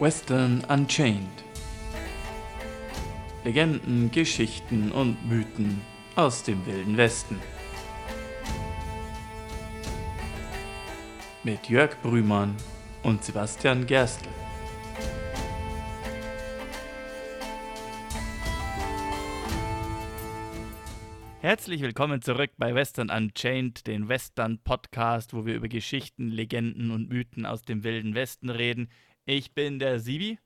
Western Unchained. Legenden, Geschichten und Mythen aus dem wilden Westen. Mit Jörg Brümann und Sebastian Gerstl. Herzlich willkommen zurück bei Western Unchained, den Western Podcast, wo wir über Geschichten, Legenden und Mythen aus dem wilden Westen reden. Ich bin der Sibi.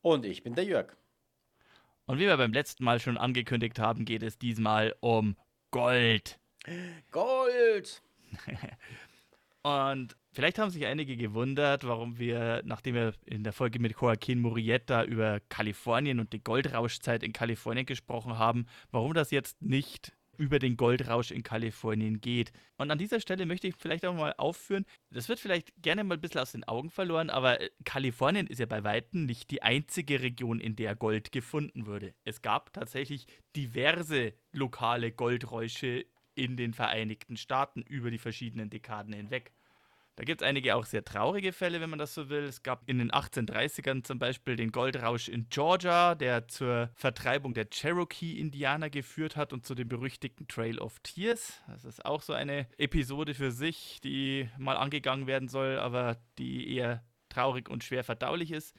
Und ich bin der Jörg. Und wie wir beim letzten Mal schon angekündigt haben, geht es diesmal um Gold. Gold! und vielleicht haben sich einige gewundert, warum wir, nachdem wir in der Folge mit Joaquin Murrieta über Kalifornien und die Goldrauschzeit in Kalifornien gesprochen haben, warum das jetzt nicht über den Goldrausch in Kalifornien geht. Und an dieser Stelle möchte ich vielleicht auch mal aufführen, das wird vielleicht gerne mal ein bisschen aus den Augen verloren, aber äh, Kalifornien ist ja bei Weitem nicht die einzige Region, in der Gold gefunden wurde. Es gab tatsächlich diverse lokale Goldräusche in den Vereinigten Staaten über die verschiedenen Dekaden hinweg. Da gibt es einige auch sehr traurige Fälle, wenn man das so will. Es gab in den 1830ern zum Beispiel den Goldrausch in Georgia, der zur Vertreibung der Cherokee-Indianer geführt hat und zu dem berüchtigten Trail of Tears. Das ist auch so eine Episode für sich, die mal angegangen werden soll, aber die eher traurig und schwer verdaulich ist.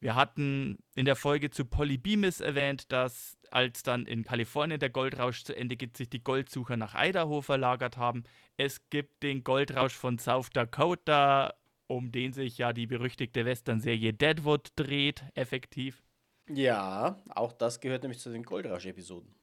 Wir hatten in der Folge zu Polybimis erwähnt, dass als dann in Kalifornien der Goldrausch zu Ende geht, sich die Goldsucher nach Idaho verlagert haben. Es gibt den Goldrausch von South Dakota, um den sich ja die berüchtigte Western-Serie Deadwood dreht, effektiv. Ja, auch das gehört nämlich zu den Goldrausch-Episoden.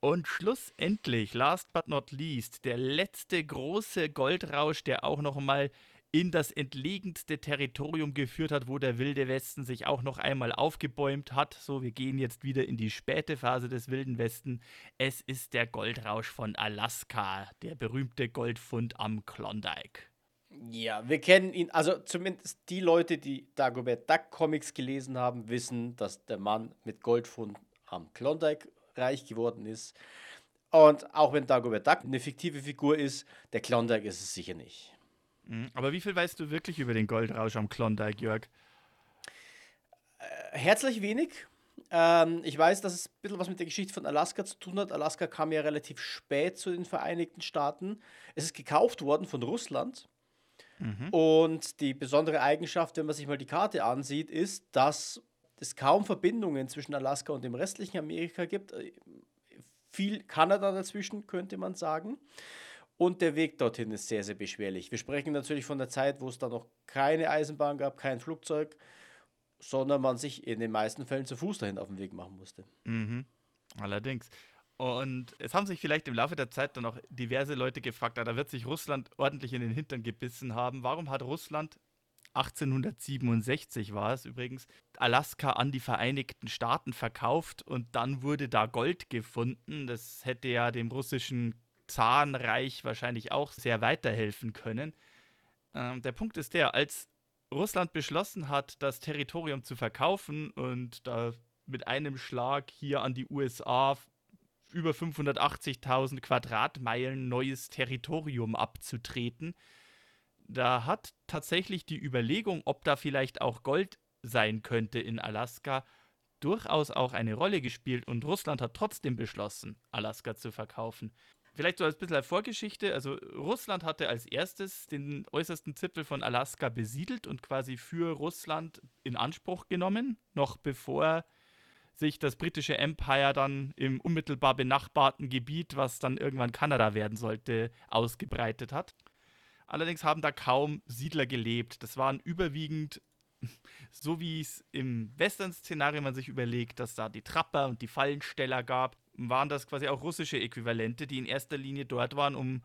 Und schlussendlich, last but not least, der letzte große Goldrausch, der auch noch mal in das entlegenste Territorium geführt hat, wo der wilde Westen sich auch noch einmal aufgebäumt hat. So, wir gehen jetzt wieder in die späte Phase des wilden Westen. Es ist der Goldrausch von Alaska, der berühmte Goldfund am Klondike. Ja, wir kennen ihn, also zumindest die Leute, die Dagobert Duck Comics gelesen haben, wissen, dass der Mann mit Goldfund am Klondike reich geworden ist. Und auch wenn Dagobert Duck eine fiktive Figur ist, der Klondike ist es sicher nicht. Mhm. Aber wie viel weißt du wirklich über den Goldrausch am Klondike, Jörg? Äh, herzlich wenig. Ähm, ich weiß, dass es ein bisschen was mit der Geschichte von Alaska zu tun hat. Alaska kam ja relativ spät zu den Vereinigten Staaten. Es ist gekauft worden von Russland. Mhm. Und die besondere Eigenschaft, wenn man sich mal die Karte ansieht, ist, dass es kaum Verbindungen zwischen Alaska und dem restlichen Amerika gibt. Äh, viel Kanada dazwischen, könnte man sagen. Und der Weg dorthin ist sehr, sehr beschwerlich. Wir sprechen natürlich von der Zeit, wo es da noch keine Eisenbahn gab, kein Flugzeug, sondern man sich in den meisten Fällen zu Fuß dahin auf den Weg machen musste. Mhm. Allerdings. Und es haben sich vielleicht im Laufe der Zeit dann auch diverse Leute gefragt, ah, da wird sich Russland ordentlich in den Hintern gebissen haben. Warum hat Russland 1867 war es übrigens, Alaska an die Vereinigten Staaten verkauft und dann wurde da Gold gefunden. Das hätte ja dem russischen Zahnreich wahrscheinlich auch sehr weiterhelfen können. Ähm, der Punkt ist der, als Russland beschlossen hat, das Territorium zu verkaufen und da mit einem Schlag hier an die USA über 580.000 Quadratmeilen neues Territorium abzutreten, da hat tatsächlich die Überlegung, ob da vielleicht auch Gold sein könnte in Alaska, durchaus auch eine Rolle gespielt und Russland hat trotzdem beschlossen, Alaska zu verkaufen. Vielleicht so als bisschen als Vorgeschichte. Also Russland hatte als erstes den äußersten Zipfel von Alaska besiedelt und quasi für Russland in Anspruch genommen, noch bevor sich das britische Empire dann im unmittelbar benachbarten Gebiet, was dann irgendwann Kanada werden sollte, ausgebreitet hat. Allerdings haben da kaum Siedler gelebt. Das waren überwiegend, so wie es im Western-Szenario man sich überlegt, dass da die Trapper und die Fallensteller gab, waren das quasi auch russische Äquivalente, die in erster Linie dort waren, um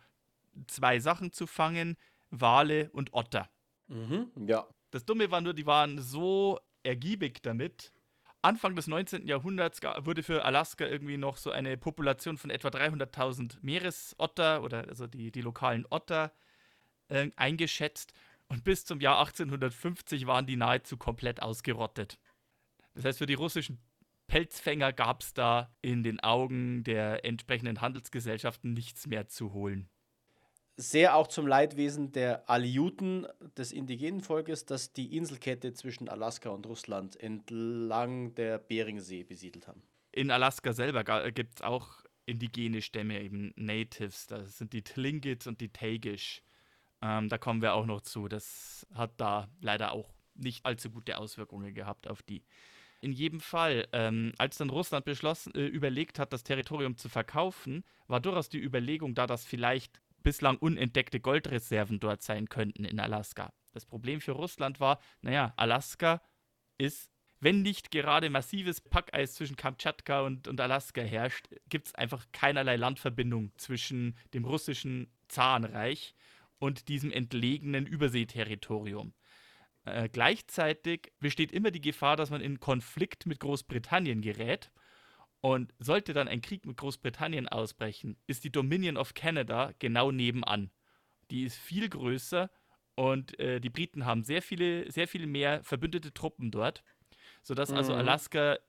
zwei Sachen zu fangen: Wale und Otter. Mhm, ja. Das Dumme war nur, die waren so ergiebig damit. Anfang des 19. Jahrhunderts wurde für Alaska irgendwie noch so eine Population von etwa 300.000 Meeresotter oder also die, die lokalen Otter äh, eingeschätzt. Und bis zum Jahr 1850 waren die nahezu komplett ausgerottet. Das heißt, für die russischen Pelzfänger gab es da in den Augen der entsprechenden Handelsgesellschaften nichts mehr zu holen. sehr auch zum Leidwesen der Aleuten des indigenen Volkes, das die Inselkette zwischen Alaska und Russland entlang der Beringsee besiedelt haben. In Alaska selber gibt es auch indigene Stämme, eben Natives. Das sind die Tlingits und die Tagish. Ähm, da kommen wir auch noch zu. Das hat da leider auch nicht allzu gute Auswirkungen gehabt auf die. In jedem Fall, ähm, als dann Russland beschlossen, äh, überlegt hat, das Territorium zu verkaufen, war durchaus die Überlegung da, dass vielleicht bislang unentdeckte Goldreserven dort sein könnten in Alaska. Das Problem für Russland war, naja, Alaska ist, wenn nicht gerade massives Packeis zwischen Kamtschatka und, und Alaska herrscht, gibt es einfach keinerlei Landverbindung zwischen dem russischen Zarenreich und diesem entlegenen Überseeterritorium. Äh, gleichzeitig besteht immer die Gefahr, dass man in Konflikt mit Großbritannien gerät. Und sollte dann ein Krieg mit Großbritannien ausbrechen, ist die Dominion of Canada genau nebenan. Die ist viel größer und äh, die Briten haben sehr viele, sehr viel mehr verbündete Truppen dort, sodass also mhm. also Alaska,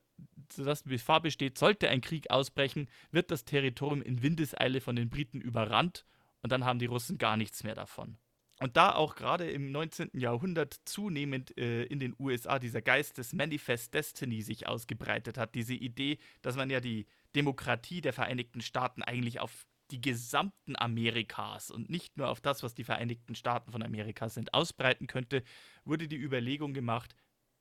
sodass die Gefahr besteht, sollte ein Krieg ausbrechen, wird das Territorium in Windeseile von den Briten überrannt und dann haben die Russen gar nichts mehr davon. Und da auch gerade im 19. Jahrhundert zunehmend äh, in den USA dieser Geist des Manifest Destiny sich ausgebreitet hat, diese Idee, dass man ja die Demokratie der Vereinigten Staaten eigentlich auf die gesamten Amerikas und nicht nur auf das, was die Vereinigten Staaten von Amerika sind, ausbreiten könnte, wurde die Überlegung gemacht,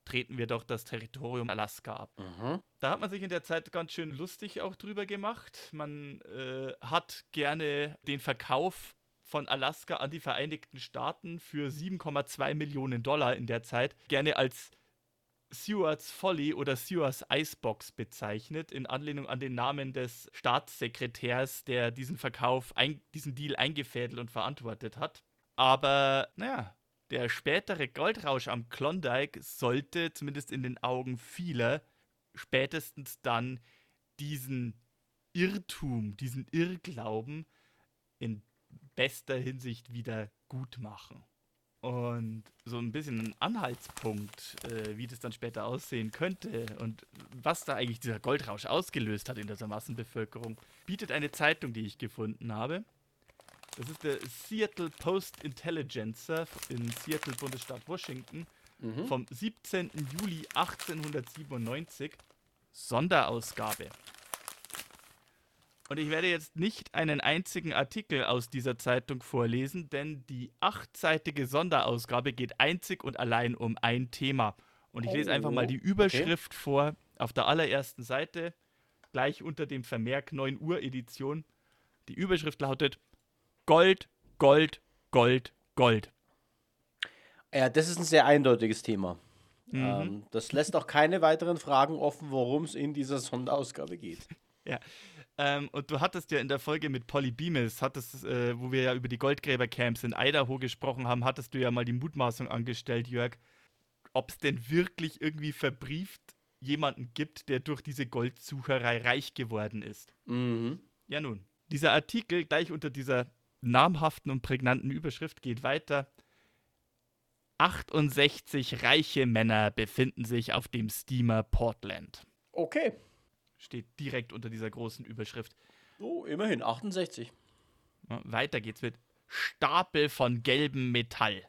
treten wir doch das Territorium Alaska ab. Mhm. Da hat man sich in der Zeit ganz schön lustig auch drüber gemacht. Man äh, hat gerne den Verkauf von Alaska an die Vereinigten Staaten für 7,2 Millionen Dollar in der Zeit gerne als Stewards Folly oder Stewards Icebox bezeichnet, in Anlehnung an den Namen des Staatssekretärs, der diesen Verkauf, ein, diesen Deal eingefädelt und verantwortet hat. Aber, naja, der spätere Goldrausch am Klondike sollte, zumindest in den Augen vieler, spätestens dann diesen Irrtum, diesen Irrglauben in bester Hinsicht wieder gut machen. Und so ein bisschen ein Anhaltspunkt, äh, wie das dann später aussehen könnte und was da eigentlich dieser Goldrausch ausgelöst hat in dieser Massenbevölkerung, bietet eine Zeitung, die ich gefunden habe. Das ist der Seattle Post Intelligencer in Seattle, Bundesstaat Washington, mhm. vom 17. Juli 1897. Sonderausgabe. Und ich werde jetzt nicht einen einzigen Artikel aus dieser Zeitung vorlesen, denn die achtseitige Sonderausgabe geht einzig und allein um ein Thema. Und ich lese einfach mal die oh, Überschrift okay. vor auf der allerersten Seite, gleich unter dem Vermerk 9 Uhr Edition. Die Überschrift lautet Gold, Gold, Gold, Gold. Ja, das ist ein sehr eindeutiges Thema. Mhm. Ähm, das lässt auch keine weiteren Fragen offen, worum es in dieser Sonderausgabe geht. Ja, ähm, und du hattest ja in der Folge mit Polly Beamis, hattest, äh, wo wir ja über die Goldgräbercamps in Idaho gesprochen haben, hattest du ja mal die Mutmaßung angestellt, Jörg, ob es denn wirklich irgendwie verbrieft jemanden gibt, der durch diese Goldsucherei reich geworden ist. Mhm. Ja nun, dieser Artikel gleich unter dieser namhaften und prägnanten Überschrift geht weiter. 68 reiche Männer befinden sich auf dem Steamer Portland. Okay. Steht direkt unter dieser großen Überschrift. Oh, immerhin, 68. Ja, weiter geht's mit Stapel von gelbem Metall.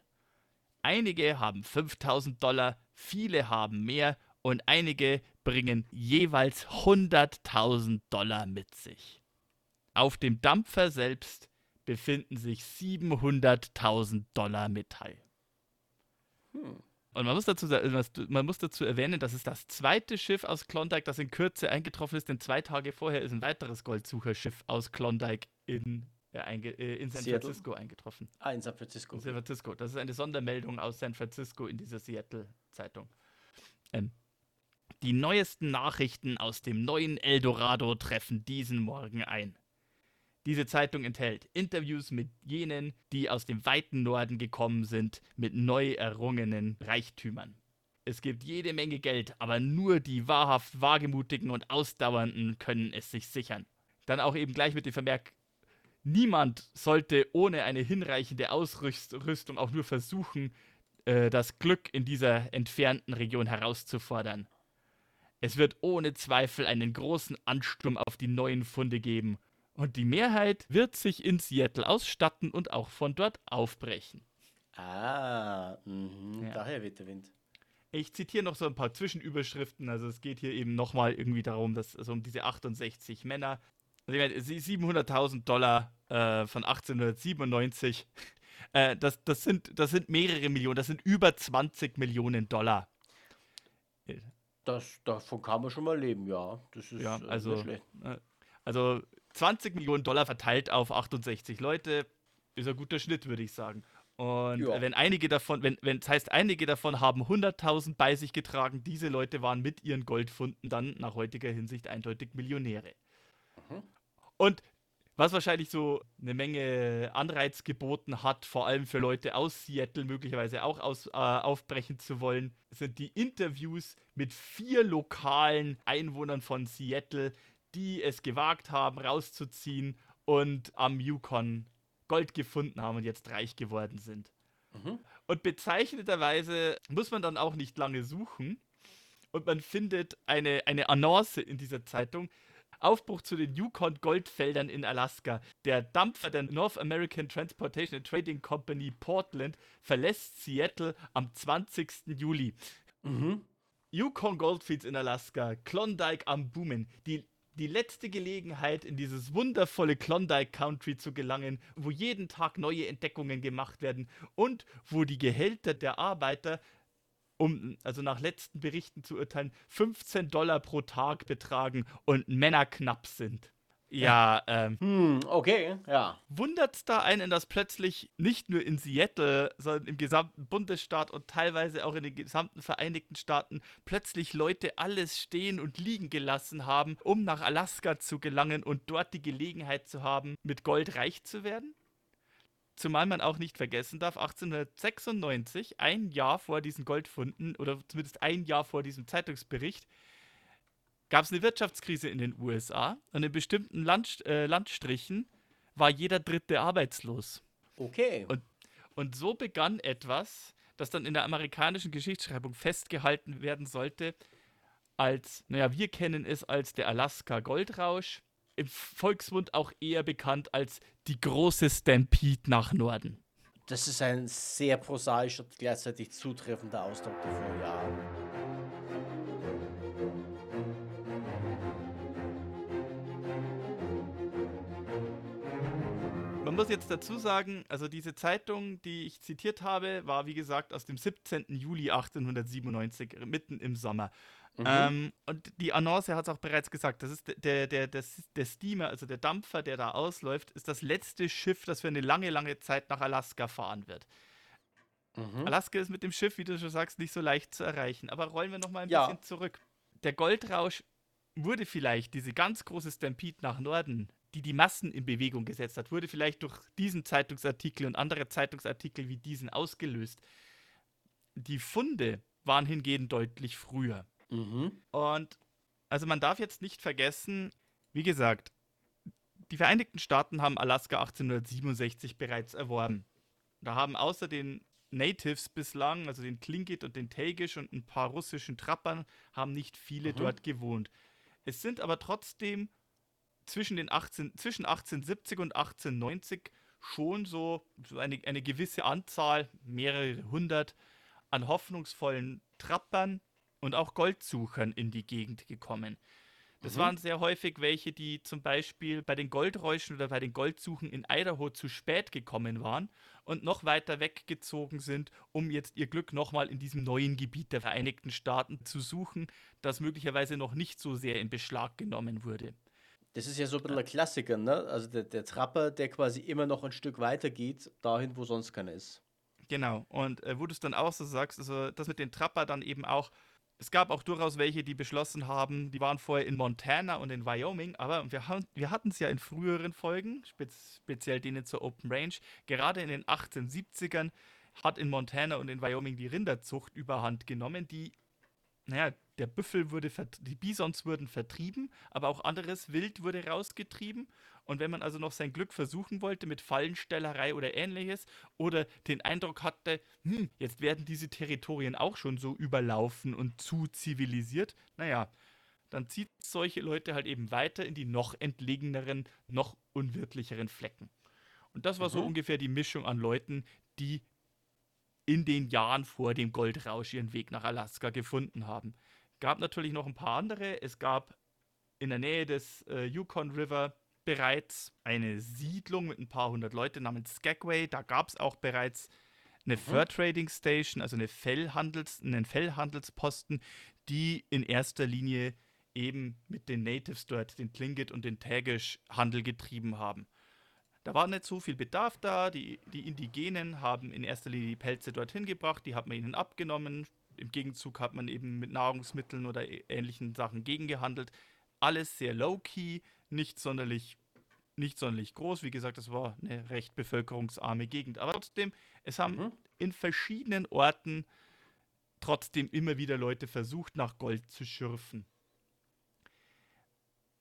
Einige haben 5000 Dollar, viele haben mehr und einige bringen jeweils 100.000 Dollar mit sich. Auf dem Dampfer selbst befinden sich 700.000 Dollar Metall. Hm. Und man muss, dazu, man muss dazu erwähnen, dass es das zweite Schiff aus Klondike, das in Kürze eingetroffen ist, denn zwei Tage vorher ist ein weiteres Goldsucherschiff aus Klondike in, äh, äh, in San Seattle? Francisco eingetroffen. Ah, in San Francisco. In San Francisco. Das ist eine Sondermeldung aus San Francisco in dieser Seattle-Zeitung. Ähm, die neuesten Nachrichten aus dem neuen Eldorado treffen diesen Morgen ein. Diese Zeitung enthält Interviews mit jenen, die aus dem weiten Norden gekommen sind, mit neu errungenen Reichtümern. Es gibt jede Menge Geld, aber nur die wahrhaft Wagemutigen und Ausdauernden können es sich sichern. Dann auch eben gleich mit dem Vermerk, niemand sollte ohne eine hinreichende Ausrüstung auch nur versuchen, äh, das Glück in dieser entfernten Region herauszufordern. Es wird ohne Zweifel einen großen Ansturm auf die neuen Funde geben Und die Mehrheit wird sich in Seattle ausstatten und auch von dort aufbrechen. Ah, mh, ja. daher weht der Wind. Ich zitiere noch so ein paar Zwischenüberschriften. Also es geht hier eben nochmal irgendwie darum, dass also um diese 68 Männer. Also 700.000 Dollar äh, von 1897. Äh, das, das, sind, das sind mehrere Millionen. Das sind über 20 Millionen Dollar. Das, davon kann man schon mal leben, ja. Das ist ja, äh, also, äh, schlecht. Also 20 Millionen Dollar verteilt auf 68 Leute ist ein guter Schnitt, würde ich sagen. Und ja. wenn einige davon, wenn, wenn das heißt, einige davon haben 100.000 bei sich getragen, diese Leute waren mit ihren Goldfunden dann nach heutiger Hinsicht eindeutig Millionäre. Mhm. Und was wahrscheinlich so eine Menge Anreiz geboten hat, vor allem für Leute aus Seattle möglicherweise auch aus, äh, aufbrechen zu wollen, sind die Interviews mit vier lokalen Einwohnern von Seattle, die es gewagt haben, rauszuziehen und am Yukon Gold gefunden haben und jetzt reich geworden sind. Mhm. Und bezeichneterweise muss man dann auch nicht lange suchen und man findet eine, eine Annonce in dieser Zeitung. Aufbruch zu den Yukon Goldfeldern in Alaska. Der Dampfer der North American Transportation and Trading Company Portland verlässt Seattle am 20. Juli. Mhm. Yukon Goldfields in Alaska, Klondike am Boomen. Die die letzte Gelegenheit, in dieses wundervolle Klondike Country zu gelangen, wo jeden Tag neue Entdeckungen gemacht werden und wo die Gehälter der Arbeiter, um also nach letzten Berichten zu urteilen, 15 Dollar pro Tag betragen und Männer knapp sind. Ja, ähm. Hm, okay, ja. Wundert es da einen, dass plötzlich nicht nur in Seattle, sondern im gesamten Bundesstaat und teilweise auch in den gesamten Vereinigten Staaten plötzlich Leute alles stehen und liegen gelassen haben, um nach Alaska zu gelangen und dort die Gelegenheit zu haben, mit Gold reich zu werden? Zumal man auch nicht vergessen darf, 1896, ein Jahr vor diesen Goldfunden oder zumindest ein Jahr vor diesem Zeitungsbericht, gab es eine Wirtschaftskrise in den USA und in bestimmten Land, äh, Landstrichen war jeder Dritte arbeitslos. Okay. Und, und so begann etwas, das dann in der amerikanischen Geschichtsschreibung festgehalten werden sollte, als, naja, wir kennen es als der Alaska Goldrausch, im Volksmund auch eher bekannt als die große Stampede nach Norden. Das ist ein sehr prosaischer, gleichzeitig zutreffender Ausdruck dafür, ja. Man muss jetzt dazu sagen, also diese Zeitung, die ich zitiert habe, war wie gesagt aus dem 17. Juli 1897, mitten im Sommer. Mhm. Ähm, und die Annonce hat es auch bereits gesagt, das ist der, der, der, der Steamer, also der Dampfer, der da ausläuft, ist das letzte Schiff, das für eine lange, lange Zeit nach Alaska fahren wird. Mhm. Alaska ist mit dem Schiff, wie du schon sagst, nicht so leicht zu erreichen. Aber rollen wir nochmal ein ja. bisschen zurück. Der Goldrausch wurde vielleicht diese ganz große Stampede nach Norden die die Massen in Bewegung gesetzt hat, wurde vielleicht durch diesen Zeitungsartikel und andere Zeitungsartikel wie diesen ausgelöst. Die Funde waren hingegen deutlich früher. Mhm. Und also man darf jetzt nicht vergessen, wie gesagt, die Vereinigten Staaten haben Alaska 1867 bereits erworben. Da haben außer den Natives bislang, also den Tlingit und den Tagish und ein paar russischen Trappern, haben nicht viele mhm. dort gewohnt. Es sind aber trotzdem zwischen, den 18, zwischen 1870 und 1890 schon so, eine, eine gewisse Anzahl, mehrere hundert, an hoffnungsvollen Trappern und auch Goldsuchern in die Gegend gekommen. Das mhm. waren sehr häufig welche, die zum Beispiel bei den Goldräuschen oder bei den Goldsuchen in Idaho zu spät gekommen waren und noch weiter weggezogen sind, um jetzt ihr Glück nochmal in diesem neuen Gebiet der Vereinigten Staaten zu suchen, das möglicherweise noch nicht so sehr in Beschlag genommen wurde. Das ist ja so ein bisschen ein Klassiker, ne? Also der, der Trapper, der quasi immer noch ein Stück weiter geht, dahin, wo sonst keiner ist. Genau. Und äh, wo du es dann auch so sagst, also das mit den Trapper dann eben auch, es gab auch durchaus welche, die beschlossen haben, die waren vorher in Montana und in Wyoming, aber wir, haben, wir hatten es ja in früheren Folgen, spez speziell denen zur Open Range, gerade in den 1870ern hat in Montana und in Wyoming die Rinderzucht überhand genommen, die naja, der Büffel wurde, die Bisons wurden vertrieben, aber auch anderes Wild wurde rausgetrieben. Und wenn man also noch sein Glück versuchen wollte mit Fallenstellerei oder ähnliches oder den Eindruck hatte, hm, jetzt werden diese Territorien auch schon so überlaufen und zu zivilisiert, naja, dann zieht solche Leute halt eben weiter in die noch entlegeneren, noch unwirtlicheren Flecken. Und das war mhm. so ungefähr die Mischung an Leuten, die in den Jahren vor dem Goldrausch ihren Weg nach Alaska gefunden haben. Gab natürlich noch ein paar andere. Es gab in der Nähe des äh, Yukon River bereits eine Siedlung mit ein paar hundert Leuten namens Skagway. Da gab es auch bereits eine mhm. Fur Trading Station, also eine Fellhandels, einen Fellhandelsposten, die in erster Linie eben mit den Natives dort, den Tlingit und den Tagish, Handel getrieben haben. Da war nicht so viel Bedarf da. Die, die Indigenen haben in erster Linie die Pelze dorthin gebracht, die hat man ihnen abgenommen. Im Gegenzug hat man eben mit Nahrungsmitteln oder ähnlichen Sachen gegengehandelt. Alles sehr low-key, nicht sonderlich, nicht sonderlich groß. Wie gesagt, es war eine recht bevölkerungsarme Gegend. Aber trotzdem, es haben mhm. in verschiedenen Orten trotzdem immer wieder Leute versucht, nach Gold zu schürfen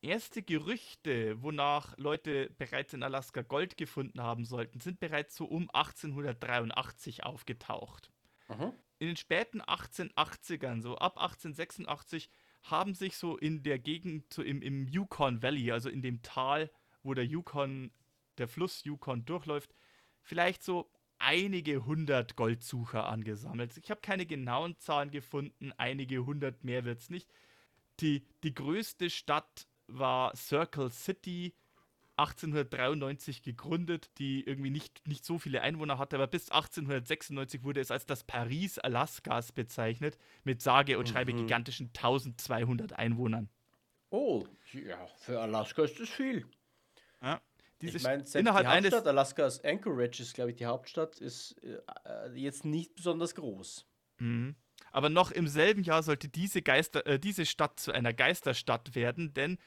erste Gerüchte, wonach Leute bereits in Alaska Gold gefunden haben sollten, sind bereits so um 1883 aufgetaucht. Aha. In den späten 1880ern, so ab 1886, haben sich so in der Gegend, so im, im Yukon Valley, also in dem Tal, wo der Yukon, der Fluss Yukon durchläuft, vielleicht so einige hundert Goldsucher angesammelt. Ich habe keine genauen Zahlen gefunden, einige hundert mehr wird es nicht. Die, die größte Stadt war Circle City 1893 gegründet, die irgendwie nicht, nicht so viele Einwohner hatte, aber bis 1896 wurde es als das Paris Alaskas bezeichnet, mit sage und schreibe mhm. gigantischen 1200 Einwohnern. Oh, ja, für Alaska ist das viel. Ja. Ich meine, innerhalb die Hauptstadt Alaskas, Anchorage ist, glaube ich, die Hauptstadt, ist äh, jetzt nicht besonders groß. Mhm. Aber noch im selben Jahr sollte diese, Geister, äh, diese Stadt zu einer Geisterstadt werden, denn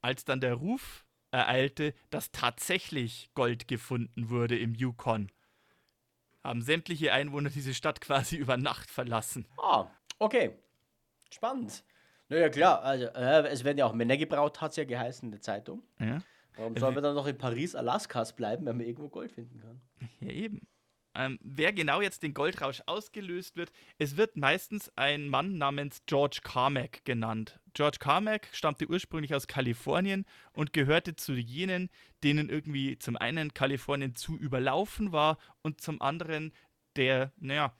als dann der Ruf ereilte, dass tatsächlich Gold gefunden wurde im Yukon, haben sämtliche Einwohner diese Stadt quasi über Nacht verlassen. Ah, okay. Spannend. Naja, klar, also äh, es werden ja auch Männer gebraut, hat es ja geheißen in der Zeitung. Ja. Warum sollen wir dann noch in Paris, Alaskas bleiben, wenn man irgendwo Gold finden kann? Ja, eben. Ähm, wer genau jetzt den Goldrausch ausgelöst wird, es wird meistens ein Mann namens George Carmack genannt. George Carmack stammte ursprünglich aus Kalifornien und gehörte zu jenen, denen irgendwie zum einen Kalifornien zu überlaufen war und zum anderen der, naja,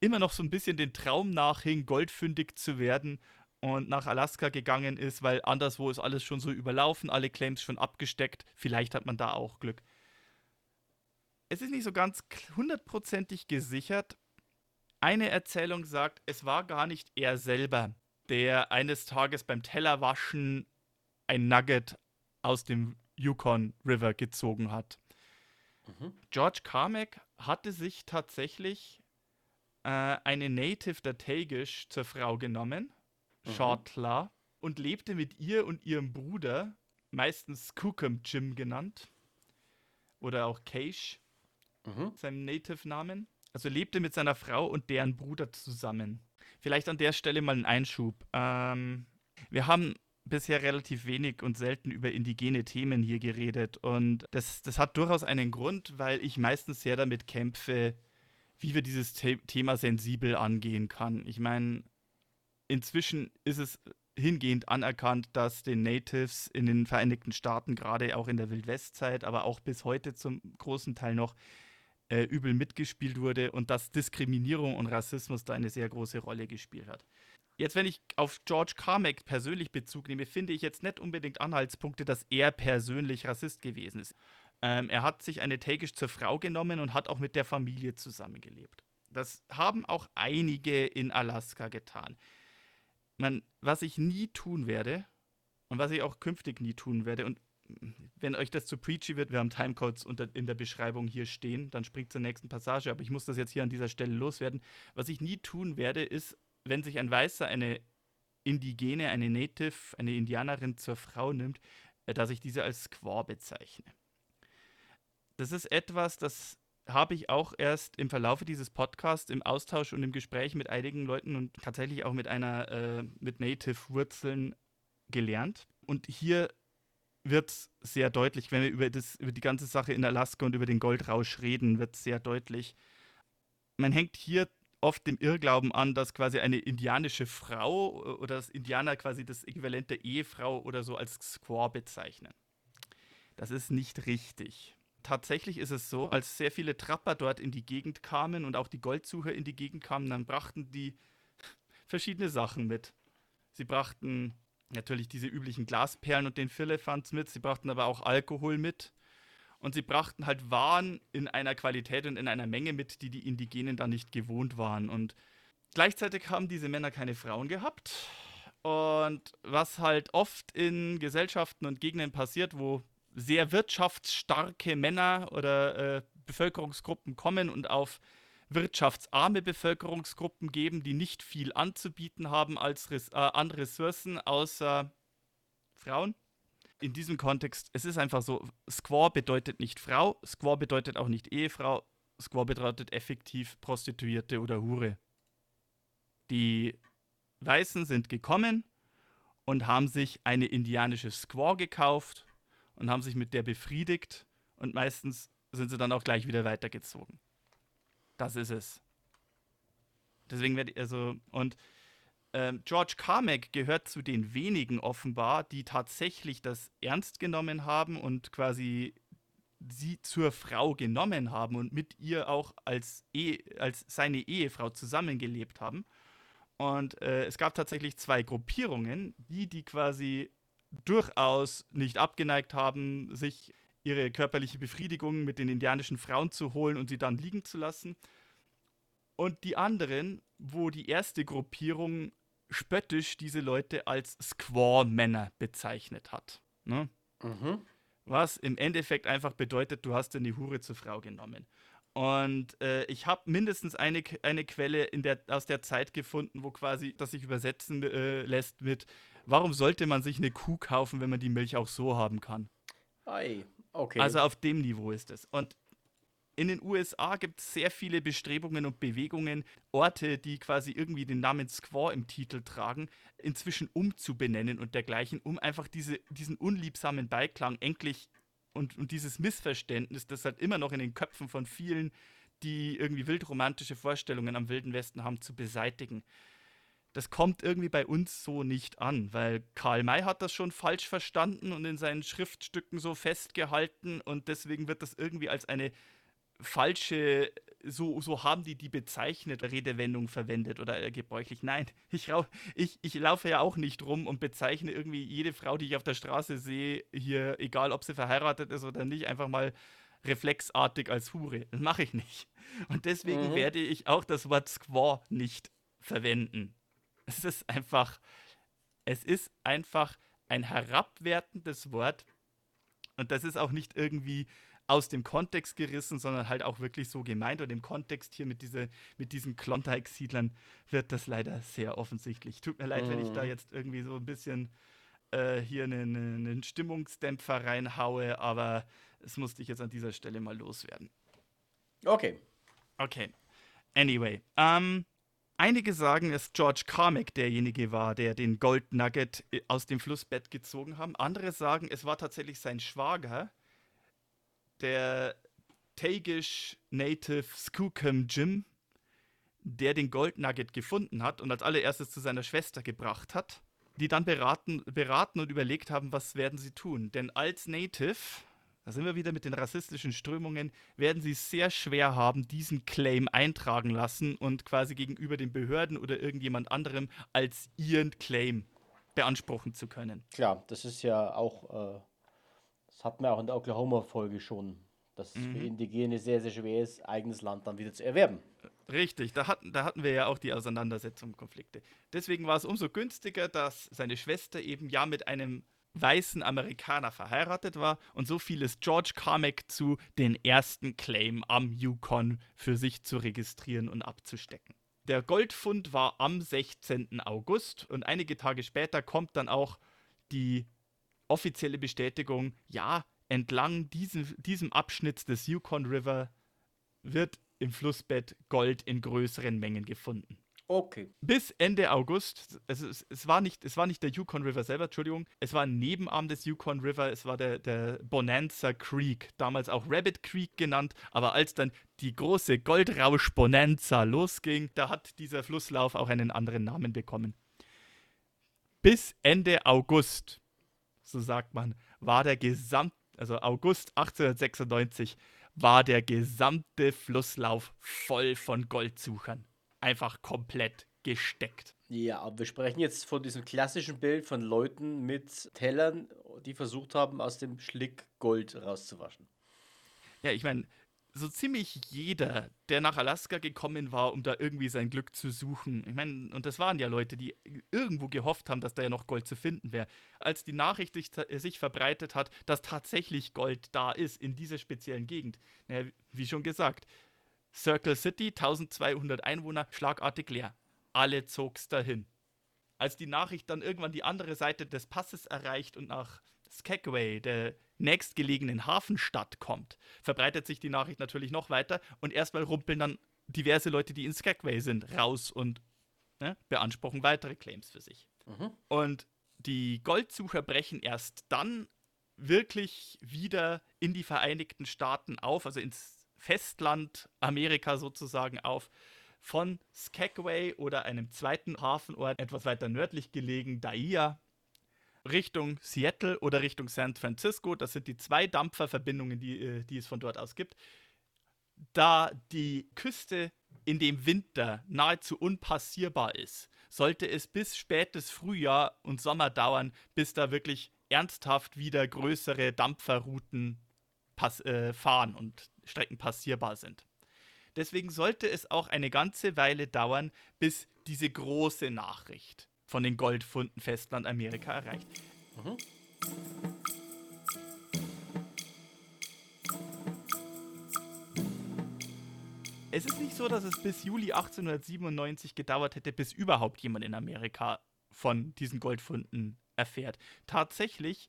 immer noch so ein bisschen den Traum nachhing, goldfündig zu werden und nach Alaska gegangen ist, weil anderswo ist alles schon so überlaufen, alle Claims schon abgesteckt. Vielleicht hat man da auch Glück es ist nicht so ganz hundertprozentig gesichert. Eine Erzählung sagt, es war gar nicht er selber, der eines Tages beim Tellerwaschen ein Nugget aus dem Yukon River gezogen hat. Mhm. George Carmack hatte sich tatsächlich äh, eine Native der Tagish zur Frau genommen, mhm. Shortla, und lebte mit ihr und ihrem Bruder, meistens Kukum Jim genannt, oder auch Keish, mhm. seinem Native-Namen. Also lebte mit seiner Frau und deren Bruder zusammen. Vielleicht an der Stelle mal ein Einschub. Ähm, wir haben bisher relativ wenig und selten über indigene Themen hier geredet. Und das, das hat durchaus einen Grund, weil ich meistens sehr damit kämpfe, wie wir dieses The Thema sensibel angehen kann. Ich meine, inzwischen ist es hingehend anerkannt, dass den Natives in den Vereinigten Staaten, gerade auch in der Wildwestzeit, aber auch bis heute zum großen Teil noch, äh, übel mitgespielt wurde und dass Diskriminierung und Rassismus da eine sehr große Rolle gespielt hat. Jetzt, wenn ich auf George Carmack persönlich Bezug nehme, finde ich jetzt nicht unbedingt Anhaltspunkte, dass er persönlich Rassist gewesen ist. Ähm, er hat sich eine Tagish zur Frau genommen und hat auch mit der Familie zusammengelebt. Das haben auch einige in Alaska getan. Man, was ich nie tun werde und was ich auch künftig nie tun werde, und wenn euch das zu preachy wird, wir haben Timecodes unter, in der Beschreibung hier stehen, dann springt zur nächsten Passage, aber ich muss das jetzt hier an dieser Stelle loswerden. Was ich nie tun werde, ist, wenn sich ein Weißer eine Indigene, eine Native, eine Indianerin zur Frau nimmt, äh, dass ich diese als Squaw bezeichne. Das ist etwas, das habe ich auch erst im Verlaufe dieses Podcasts im Austausch und im Gespräch mit einigen Leuten und tatsächlich auch mit einer äh, mit Native-Wurzeln gelernt. Und hier wird sehr deutlich, wenn wir über, das, über die ganze Sache in Alaska und über den Goldrausch reden, wird sehr deutlich. Man hängt hier oft dem Irrglauben an, dass quasi eine indianische Frau äh, oder das Indianer quasi das Äquivalent der Ehefrau oder so als Squaw bezeichnen. Das ist nicht richtig. Tatsächlich ist es so, als sehr viele Trapper dort in die Gegend kamen und auch die Goldsucher in die Gegend kamen, dann brachten die verschiedene Sachen mit. Sie brachten natürlich diese üblichen Glasperlen und den Firlefanz mit, sie brachten aber auch Alkohol mit und sie brachten halt Waren in einer Qualität und in einer Menge mit, die die Indigenen da nicht gewohnt waren. Und gleichzeitig haben diese Männer keine Frauen gehabt. Und was halt oft in Gesellschaften und Gegenden passiert, wo sehr wirtschaftsstarke Männer oder äh, Bevölkerungsgruppen kommen und auf wirtschaftsarme Bevölkerungsgruppen geben, die nicht viel anzubieten haben als äh, an Ressourcen außer Frauen. In diesem Kontext, es ist einfach so, Squaw bedeutet nicht Frau, Squaw bedeutet auch nicht Ehefrau, Squaw bedeutet effektiv Prostituierte oder Hure. Die Weißen sind gekommen und haben sich eine indianische Squaw gekauft und haben sich mit der befriedigt und meistens sind sie dann auch gleich wieder weitergezogen. Das ist es. Deswegen werde ich, also, und ähm, George Carmack gehört zu den wenigen offenbar, die tatsächlich das ernst genommen haben und quasi sie zur Frau genommen haben und mit ihr auch als, e als seine Ehefrau zusammengelebt haben. Und äh, es gab tatsächlich zwei Gruppierungen, die, die quasi durchaus nicht abgeneigt haben, sich ihre körperliche Befriedigung mit den indianischen Frauen zu holen und sie dann liegen zu lassen. Und die anderen, wo die erste Gruppierung spöttisch diese Leute als Squaw-Männer bezeichnet hat. Ne? Mhm. Was im Endeffekt einfach bedeutet, du hast eine Hure zur Frau genommen. Und äh, ich habe mindestens eine, eine Quelle in der, aus der Zeit gefunden, wo quasi das sich übersetzen äh, lässt mit, warum sollte man sich eine Kuh kaufen, wenn man die Milch auch so haben kann? Ei, Okay. Also auf dem Niveau ist es. Und in den USA gibt es sehr viele Bestrebungen und Bewegungen, Orte, die quasi irgendwie den Namen Squaw im Titel tragen, inzwischen umzubenennen und dergleichen, um einfach diese, diesen unliebsamen Beiklang endlich und, und dieses Missverständnis, das halt immer noch in den Köpfen von vielen, die irgendwie wildromantische Vorstellungen am Wilden Westen haben, zu beseitigen das kommt irgendwie bei uns so nicht an, weil Karl May hat das schon falsch verstanden und in seinen Schriftstücken so festgehalten und deswegen wird das irgendwie als eine falsche, so, so haben die die bezeichnete Redewendung verwendet oder äh, gebräuchlich. Nein, ich, ich, ich laufe ja auch nicht rum und bezeichne irgendwie jede Frau, die ich auf der Straße sehe, hier, egal ob sie verheiratet ist oder nicht, einfach mal reflexartig als Hure. Das mache ich nicht. Und deswegen mhm. werde ich auch das Wort Squaw nicht verwenden. Es ist einfach, es ist einfach ein herabwertendes Wort. Und das ist auch nicht irgendwie aus dem Kontext gerissen, sondern halt auch wirklich so gemeint. Und im Kontext hier mit, diese, mit diesen Klondike-Siedlern wird das leider sehr offensichtlich. Tut mir leid, mhm. wenn ich da mhm. jetzt irgendwie so ein bisschen äh, hier einen, einen Stimmungsdämpfer reinhaue, aber es musste ich jetzt an dieser Stelle mal loswerden. Okay. Okay. Anyway, ähm, Einige sagen, dass George Carmack derjenige war, der den Gold Nugget äh, aus dem Flussbett gezogen haben. Andere sagen, es war tatsächlich sein Schwager, der Tagish Native Skookum Jim, der den Gold Nugget gefunden hat und als allererstes zu seiner Schwester gebracht hat, die dann beraten, beraten und überlegt haben, was werden sie tun. Denn als Native da sind wir wieder mit den rassistischen Strömungen, werden sie es sehr schwer haben, diesen Claim eintragen lassen und quasi gegenüber den Behörden oder irgendjemand anderem als ihren Claim beanspruchen zu können. Klar, das ist ja auch, äh, das hatten wir auch in der Oklahoma-Folge schon, dass es mhm. für Indigene sehr, sehr schwer ist, eigenes Land dann wieder zu erwerben. Richtig, da hatten, da hatten wir ja auch die Auseinandersetzung, Konflikte. Deswegen war es umso günstiger, dass seine Schwester eben ja mit einem weißen Amerikaner verheiratet war und so fiel es George Carmack zu, den ersten Claim am Yukon für sich zu registrieren und abzustecken. Der Goldfund war am 16. August und einige Tage später kommt dann auch die offizielle Bestätigung, ja, entlang diesem, diesem Abschnitt des Yukon River wird im Flussbett Gold in größeren Mengen gefunden. Okay. Bis Ende August, also es, es, war nicht, es war nicht der Yukon River selber, Entschuldigung, es war ein Nebenarm des Yukon River, es war der, der Bonanza Creek, damals auch Rabbit Creek genannt, aber als dann die große Goldrausch Bonanza losging, da hat dieser Flusslauf auch einen anderen Namen bekommen. Bis Ende August, so sagt man, war der Gesamt, also August 1896, war der gesamte Flusslauf voll von Goldsuchern einfach komplett gesteckt. Ja, aber wir sprechen jetzt von diesem klassischen Bild von Leuten mit Tellern, die versucht haben, aus dem Schlick Gold rauszuwaschen. Ja, ich meine, so ziemlich jeder, der nach Alaska gekommen war, um da irgendwie sein Glück zu suchen. Ich meine, und das waren ja Leute, die irgendwo gehofft haben, dass da ja noch Gold zu finden wäre. Als die Nachricht sich, sich, verbreitet hat, dass tatsächlich Gold da ist in dieser speziellen Gegend, naja, wie schon gesagt, Circle City, 1200 Einwohner, schlagartig leer. Alle zog's dahin. Als die Nachricht dann irgendwann die andere Seite des Passes erreicht und nach Skagway, der nächstgelegenen Hafenstadt, kommt, verbreitet sich die Nachricht natürlich noch weiter und erstmal rumpeln dann diverse Leute, die in Skagway sind, raus und ne, beanspruchen weitere Claims für sich. Mhm. Und die Goldsucher brechen erst dann wirklich wieder in die Vereinigten Staaten auf, also ins Festland Amerika sozusagen auf. Von Skagway oder einem zweiten Hafenort etwas weiter nördlich gelegen, Daia, Richtung Seattle oder Richtung San Francisco. Das sind die zwei Dampferverbindungen, die, äh, die es von dort aus gibt. Da die Küste in dem Winter nahezu unpassierbar ist, sollte es bis spätes Frühjahr und Sommer dauern, bis da wirklich ernsthaft wieder größere Dampferrouten pass, äh, fahren und Strecken passierbar sind. Deswegen sollte es auch eine ganze Weile dauern, bis diese große Nachricht von den Goldfunden Festland Amerika erreicht. Mhm. Es ist nicht so, dass es bis Juli 1897 gedauert hätte, bis überhaupt jemand in Amerika von diesen Goldfunden erfährt. Tatsächlich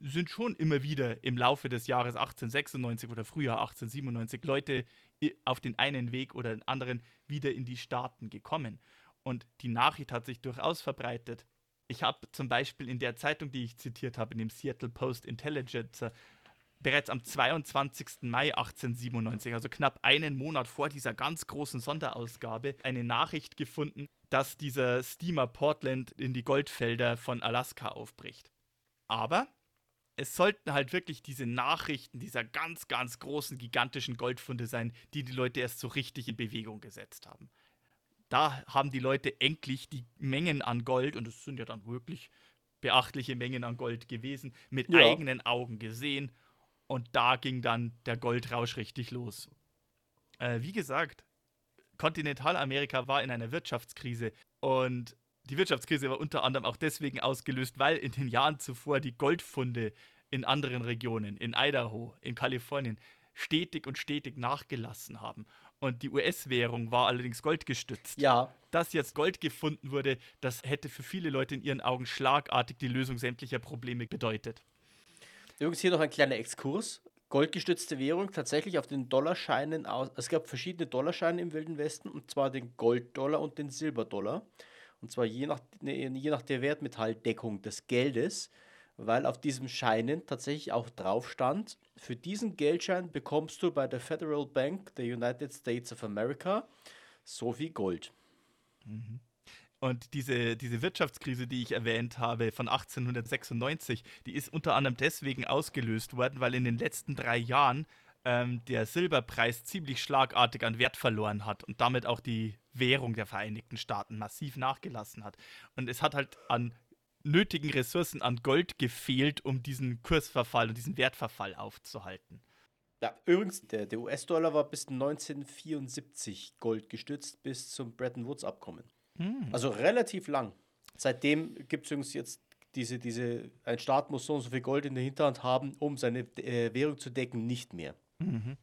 sind schon immer wieder im Laufe des Jahres 1896 oder Frühjahr 1897 Leute auf den einen Weg oder den anderen wieder in die Staaten gekommen. Und die Nachricht hat sich durchaus verbreitet. Ich habe zum Beispiel in der Zeitung, die ich zitiert habe, in dem Seattle Post Intelligencer, bereits am 22. Mai 1897, also knapp einen Monat vor dieser ganz großen Sonderausgabe, eine Nachricht gefunden, dass dieser Steamer Portland in die Goldfelder von Alaska aufbricht. Aber es sollten halt wirklich diese Nachrichten dieser ganz, ganz großen, gigantischen Goldfunde sein, die die Leute erst so richtig in Bewegung gesetzt haben. Da haben die Leute endlich die Mengen an Gold, und es sind ja dann wirklich beachtliche Mengen an Gold gewesen, mit ja. eigenen Augen gesehen. Und da ging dann der Goldrausch richtig los. Äh, wie gesagt, Kontinentalamerika war in einer Wirtschaftskrise und die Wirtschaftskrise war unter anderem auch deswegen ausgelöst, weil in den Jahren zuvor die Goldfunde in anderen Regionen, in Idaho, in Kalifornien, stetig und stetig nachgelassen haben. Und die US-Währung war allerdings goldgestützt. Ja. Dass jetzt Gold gefunden wurde, das hätte für viele Leute in ihren Augen schlagartig die Lösung sämtlicher Probleme bedeutet. Übrigens hier noch ein kleiner Exkurs. Goldgestützte Währung tatsächlich auf den Dollarscheinen aus. Es gab verschiedene Dollarscheine im Wilden Westen, und zwar den Golddollar und den Silberdollar. Und zwar je nach, ne, je nach der Wertmetalldeckung des Geldes, weil auf diesem Scheinen tatsächlich auch drauf stand, für diesen Geldschein bekommst du bei der Federal Bank der United States of America so viel Gold. Mhm. Und diese, diese Wirtschaftskrise, die ich erwähnt habe, von 1896, die ist unter anderem deswegen ausgelöst worden, weil in den letzten drei Jahren ähm, der Silberpreis ziemlich schlagartig an Wert verloren hat und damit auch die Währung der Vereinigten Staaten massiv nachgelassen hat. Und es hat halt an nötigen Ressourcen an Gold gefehlt, um diesen Kursverfall und diesen Wertverfall aufzuhalten. Ja, übrigens, der, der US-Dollar war bis 1974 Gold gestützt, bis zum Bretton Woods-Abkommen. Hm. Also relativ lang. Seitdem gibt es übrigens jetzt diese, diese, ein Staat muss so und so viel Gold in der Hinterhand haben, um seine äh, Währung zu decken, nicht mehr. Mhm.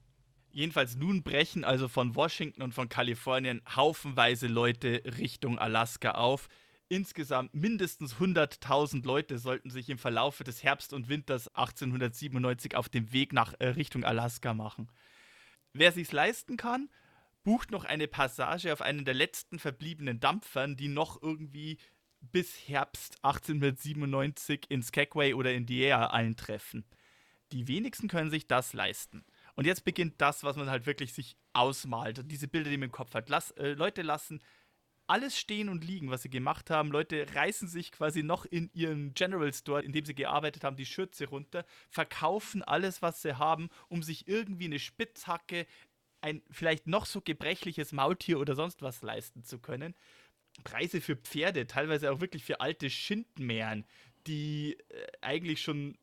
Jedenfalls nun brechen also von Washington und von Kalifornien haufenweise Leute Richtung Alaska auf. Insgesamt mindestens 100.000 Leute sollten sich im Verlauf des Herbst und Winters 1897 auf dem Weg nach äh, Richtung Alaska machen. Wer sich's leisten kann, bucht noch eine Passage auf einen der letzten verbliebenen Dampfern, die noch irgendwie bis Herbst 1897 in Skagway oder in Diea eintreffen. Die wenigsten können sich das leisten. Und jetzt beginnt das, was man halt wirklich sich ausmalt. Diese Bilder, die man im Kopf hat. Lass, äh, Leute lassen alles stehen und liegen, was sie gemacht haben. Leute reißen sich quasi noch in ihren General Store, in dem sie gearbeitet haben, die Schürze runter, verkaufen alles, was sie haben, um sich irgendwie eine Spitzhacke, ein vielleicht noch so gebrechliches Maultier oder sonst was leisten zu können. Preise für Pferde, teilweise auch wirklich für alte Schindmähren, die äh, eigentlich schon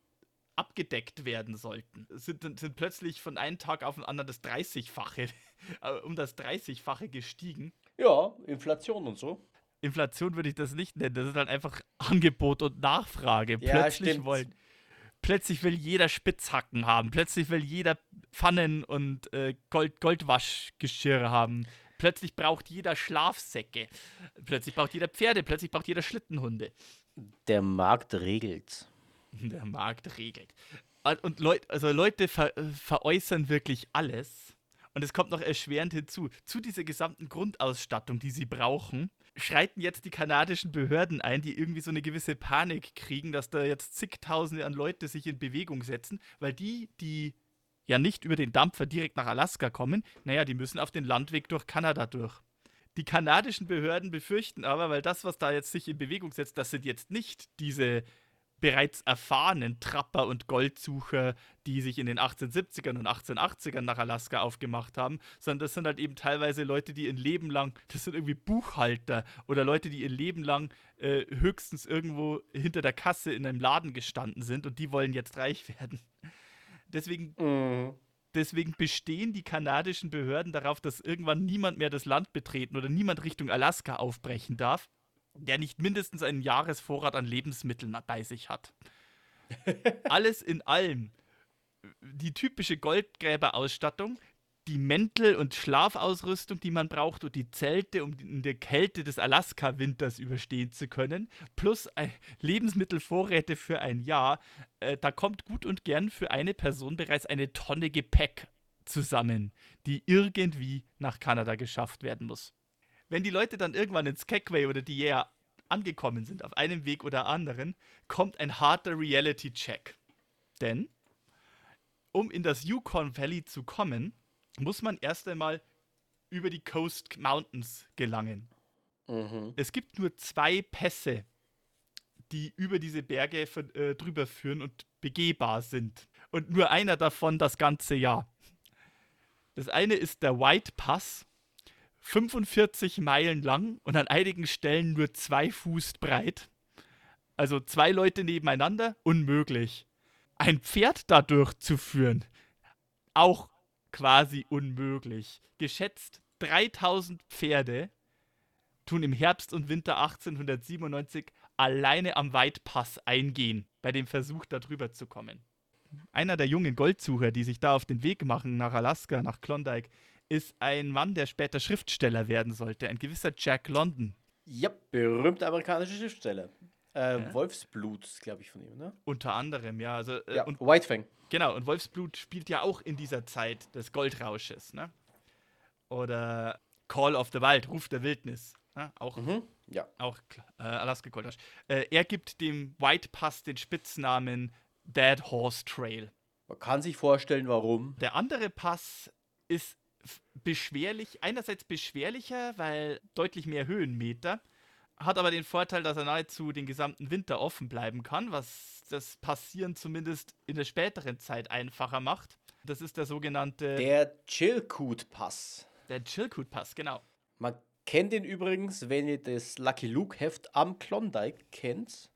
abgedeckt werden sollten, sind, sind plötzlich von einem Tag auf den anderen das 30-fache, äh, um das 30-fache gestiegen. Ja, Inflation und so. Inflation würde ich das nicht nennen, das ist halt einfach Angebot und Nachfrage. Ja, plötzlich stimmt. wollen. Plötzlich will jeder Spitzhacken haben, plötzlich will jeder Pfannen und äh, Gold Goldwaschgeschirr haben. Plötzlich braucht jeder Schlafsäcke. Plötzlich braucht jeder Pferde, plötzlich braucht jeder Schlittenhunde. Der Markt regelt. Der Markt regelt. Und Leut, also Leute ver, veräußern wirklich alles. Und es kommt noch erschwerend hinzu. Zu dieser gesamten Grundausstattung, die sie brauchen, schreiten jetzt die kanadischen Behörden ein, die irgendwie so eine gewisse Panik kriegen, dass da jetzt zigtausende an Leute sich in Bewegung setzen, weil die, die ja nicht über den Dampfer direkt nach Alaska kommen, naja, die müssen auf den Landweg durch Kanada durch. Die kanadischen Behörden befürchten aber, weil das, was da jetzt sich in Bewegung setzt, das sind jetzt nicht diese bereits erfahrenen Trapper und Goldsucher, die sich in den 1870ern und 1880ern nach Alaska aufgemacht haben, sondern das sind halt eben teilweise Leute, die ihr Leben lang, das sind irgendwie Buchhalter oder Leute, die ihr Leben lang äh, höchstens irgendwo hinter der Kasse in einem Laden gestanden sind und die wollen jetzt reich werden. Deswegen, Mhm. deswegen bestehen die kanadischen Behörden darauf, dass irgendwann niemand mehr das Land betreten oder niemand Richtung Alaska aufbrechen darf, der nicht mindestens einen Jahresvorrat an Lebensmitteln bei sich hat. Alles in allem. Die typische Goldgräberausstattung, die Mäntel und Schlafausrüstung, die man braucht und die Zelte, um in der Kälte des Alaska-Winters überstehen zu können, plus ein- Lebensmittelvorräte für ein Jahr, äh, da kommt gut und gern für eine Person bereits eine Tonne Gepäck zusammen, die irgendwie nach Kanada geschafft werden muss. Wenn die Leute dann irgendwann in Skagway oder Diea angekommen sind, auf einem Weg oder anderen, kommt ein harter Reality-Check. Denn, um in das Yukon Valley zu kommen, muss man erst einmal über die Coast Mountains gelangen. Mhm. Es gibt nur zwei Pässe, die über diese Berge von, äh, drüber führen und begehbar sind. Und nur einer davon das ganze Jahr. Das eine ist der White Pass, 45 Meilen lang und an einigen Stellen nur zwei Fuß breit. Also zwei Leute nebeneinander, unmöglich. Ein Pferd da durchzuführen, auch quasi unmöglich. Geschätzt 3000 Pferde tun im Herbst und Winter 1897 alleine am Weitpass eingehen, bei dem Versuch, da drüber zu kommen. Einer der jungen Goldsucher, die sich da auf den Weg machen nach Alaska, nach Klondike, ist ein Mann, der später Schriftsteller werden sollte, ein gewisser Jack London. Ja, berühmte amerikanische Schriftsteller. Äh, Ja. Wolfsblut, glaube ich, von ihm, ne? Unter anderem, ja. Also, äh, Ja, und Whitefang. Genau, und Wolfsblut spielt ja auch in dieser Zeit des Goldrausches, ne? Oder Call of the Wild, Ruf der Wildnis. Ne? Auch, Mhm. Ja. auch äh, Alaska Goldrausch. Äh, er gibt dem White Pass den Spitznamen Dead Horse Trail. Man kann sich vorstellen, warum. Der andere Pass ist beschwerlich, einerseits beschwerlicher, weil deutlich mehr Höhenmeter, hat aber den Vorteil, dass er nahezu den gesamten Winter offen bleiben kann, was das Passieren zumindest in der späteren Zeit einfacher macht. Das ist der sogenannte Der Chilkoot-Pass. der Chilkoot Pass, genau. Man kennt ihn übrigens, wenn ihr das Lucky Luke Heft am Klondike kennt.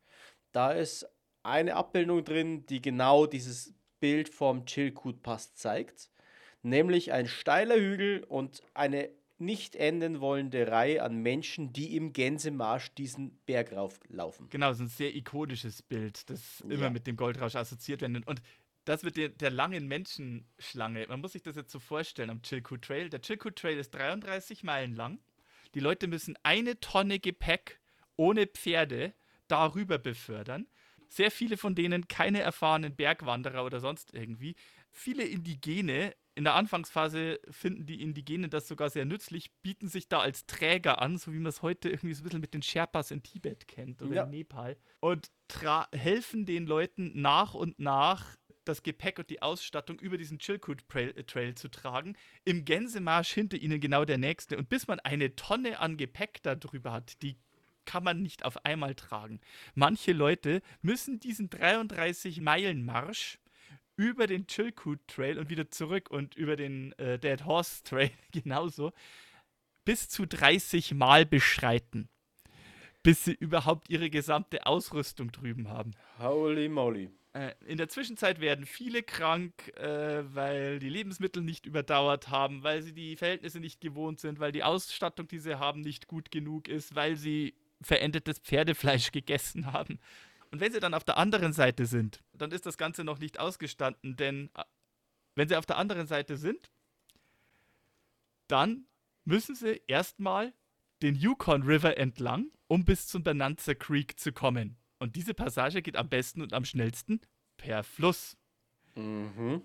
Da ist eine Abbildung drin, die genau dieses Bild vom Chilkoot Pass zeigt. Nämlich ein steiler Hügel und eine nicht enden wollende Reihe an Menschen, die im Gänsemarsch diesen Berg rauflaufen. Genau, so ein sehr ikonisches Bild, das immer Ja. mit dem Goldrausch assoziiert wird. Und das mit der, der langen Menschenschlange, man muss sich das jetzt so vorstellen am Chilkoot Trail. Der Chilkoot Trail ist 33 Meilen lang. Die Leute müssen eine Tonne Gepäck ohne Pferde darüber befördern. Sehr viele von denen keine erfahrenen Bergwanderer oder sonst irgendwie. Viele Indigene in der Anfangsphase finden die Indigenen das sogar sehr nützlich, bieten sich da als Träger an, so wie man es heute irgendwie so ein bisschen mit den Sherpas in Tibet kennt oder ja. in Nepal. Und helfen den Leuten nach und nach das Gepäck und die Ausstattung über diesen Chilkoot Trail, äh, Trail, zu tragen. Im Gänsemarsch hinter ihnen genau der nächste. Und bis man eine Tonne an Gepäck darüber hat, die kann man nicht auf einmal tragen. Manche Leute müssen diesen 33 Meilen Marsch über den Chilkoot Trail und wieder zurück und über den äh, Dead Horse Trail genauso bis zu 30 Mal beschreiten, bis sie überhaupt ihre gesamte Ausrüstung drüben haben. Holy moly. Äh, in der Zwischenzeit werden viele krank, äh, weil die Lebensmittel nicht überdauert haben, weil sie die Verhältnisse nicht gewohnt sind, weil die Ausstattung, die sie haben, nicht gut genug ist, weil sie verendetes Pferdefleisch gegessen haben. Und wenn sie dann auf der anderen Seite sind, dann ist das Ganze noch nicht ausgestanden, denn äh, wenn sie auf der anderen Seite sind, dann müssen sie erstmal den Yukon River entlang, um bis zum Bonanza Creek zu kommen. Und diese Passage geht am besten und am schnellsten per Fluss. Mhm.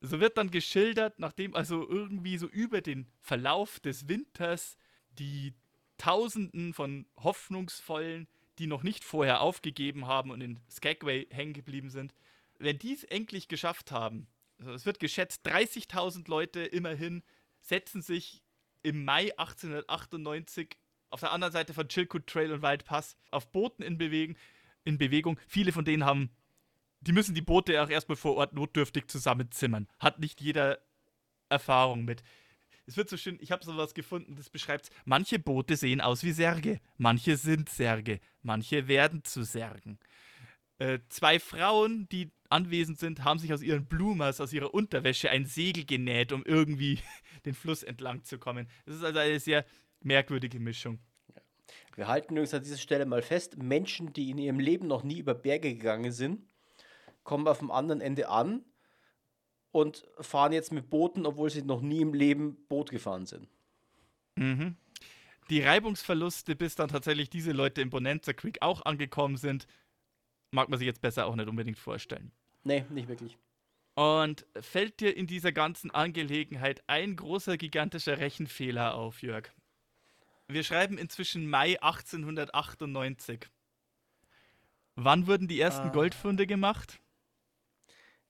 So wird dann geschildert, nachdem also irgendwie so über den Verlauf des Winters die Tausenden von hoffnungsvollen die noch nicht vorher aufgegeben haben und in Skagway hängen geblieben sind, wenn die es endlich geschafft haben, also es wird geschätzt, 30.000 Leute immerhin setzen sich im Mai 1898 auf der anderen Seite von Chilkoot Trail und Waldpass auf Booten in, Bewegen, in Bewegung. Viele von denen haben, die müssen die Boote auch erstmal vor Ort notdürftig zusammenzimmern. Hat nicht jeder Erfahrung mit es wird so schön, ich habe sowas gefunden, das beschreibt manche Boote sehen aus wie Särge, manche sind Särge, manche werden zu Särgen. Äh, zwei Frauen, die anwesend sind, haben sich aus ihren Blumers, aus ihrer Unterwäsche ein Segel genäht, um irgendwie den Fluss entlang zu kommen. Das ist also eine sehr merkwürdige Mischung. Wir halten übrigens an dieser Stelle mal fest, Menschen, die in ihrem Leben noch nie über Berge gegangen sind, kommen auf dem anderen Ende an und fahren jetzt mit Booten, obwohl sie noch nie im Leben Boot gefahren sind. Mhm. Die Reibungsverluste, bis dann tatsächlich diese Leute im Bonanza Creek auch angekommen sind, mag man sich jetzt besser auch nicht unbedingt vorstellen. Nee, nicht wirklich. Und fällt dir in dieser ganzen Angelegenheit ein großer, gigantischer Rechenfehler auf, Jörg? Wir schreiben inzwischen Mai 1898. Wann wurden die ersten ah. Goldfunde gemacht?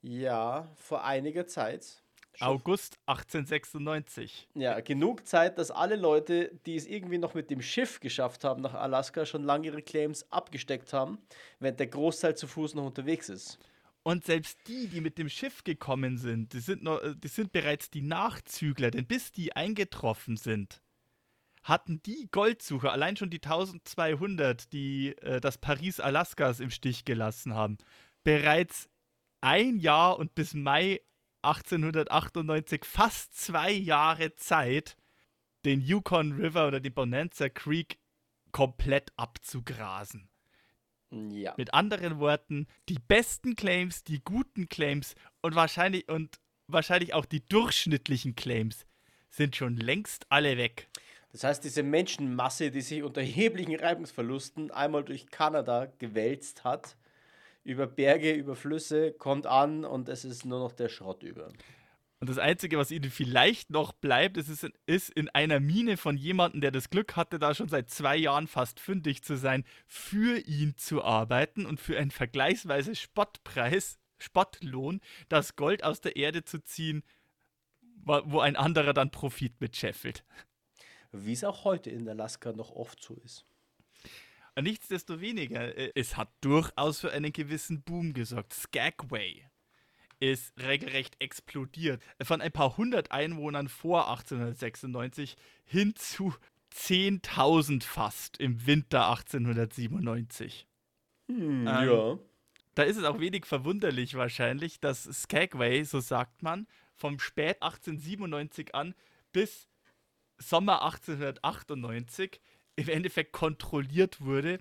Ja, vor einiger Zeit. August 1896. Ja, genug Zeit, dass alle Leute, die es irgendwie noch mit dem Schiff geschafft haben nach Alaska, schon lange ihre Claims abgesteckt haben, während der Großteil zu Fuß noch unterwegs ist. Und selbst die, die mit dem Schiff gekommen sind, die sind, noch, die sind bereits die Nachzügler, denn bis die eingetroffen sind, hatten die Goldsucher, allein schon die 1200, die äh, das Paris Alaskas im Stich gelassen haben, bereits ein Jahr und bis Mai 1898 fast zwei Jahre Zeit, den Yukon River oder den Bonanza Creek komplett abzugrasen. Ja. Mit anderen Worten, die besten Claims, die guten Claims und wahrscheinlich und wahrscheinlich auch die durchschnittlichen Claims sind schon längst alle weg. Das heißt, diese Menschenmasse, die sich unter erheblichen Reibungsverlusten einmal durch Kanada gewälzt hat, über Berge, über Flüsse, kommt an und es ist nur noch der Schrott über. Und das Einzige, was ihnen vielleicht noch bleibt, ist, in, ist in einer Mine von jemandem, der das Glück hatte, da schon seit zwei Jahren fast fündig zu sein, für ihn zu arbeiten und für einen vergleichsweise Spottpreis, Spottlohn, das Gold aus der Erde zu ziehen, wo ein anderer dann Profit mit scheffelt. Wie es auch heute in Alaska noch oft so ist. Nichtsdestoweniger, äh, es hat durchaus für einen gewissen Boom gesorgt. Skagway ist regelrecht explodiert. Von ein paar hundert Einwohnern vor 1896 hin zu 10.000 fast im Winter 1897. Hm, ähm, ja. Da ist es auch wenig verwunderlich wahrscheinlich, dass Skagway, so sagt man, vom Spät 1897 an bis Sommer 1898 im Endeffekt kontrolliert wurde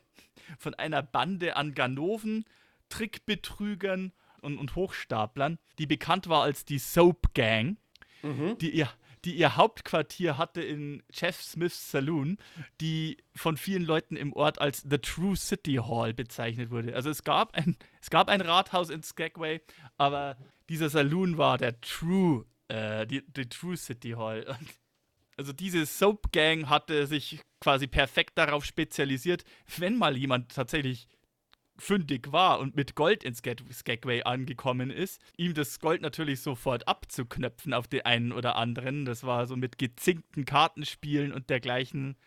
von einer Bande an Ganoven, Trickbetrügern und, und Hochstaplern, die bekannt war als die Soap Gang, mhm. die, ihr, die ihr Hauptquartier hatte in Jeff Smiths Saloon, die von vielen Leuten im Ort als The True City Hall bezeichnet wurde. Also es gab ein, es gab ein Rathaus in Skagway, aber dieser Saloon war der True Äh, die, die True City Hall. Also diese Soap Gang hatte sich quasi perfekt darauf spezialisiert, wenn mal jemand tatsächlich fündig war und mit Gold ins Skagway angekommen ist, ihm das Gold natürlich sofort abzuknöpfen auf den einen oder anderen. Das war so mit gezinkten Kartenspielen und dergleichen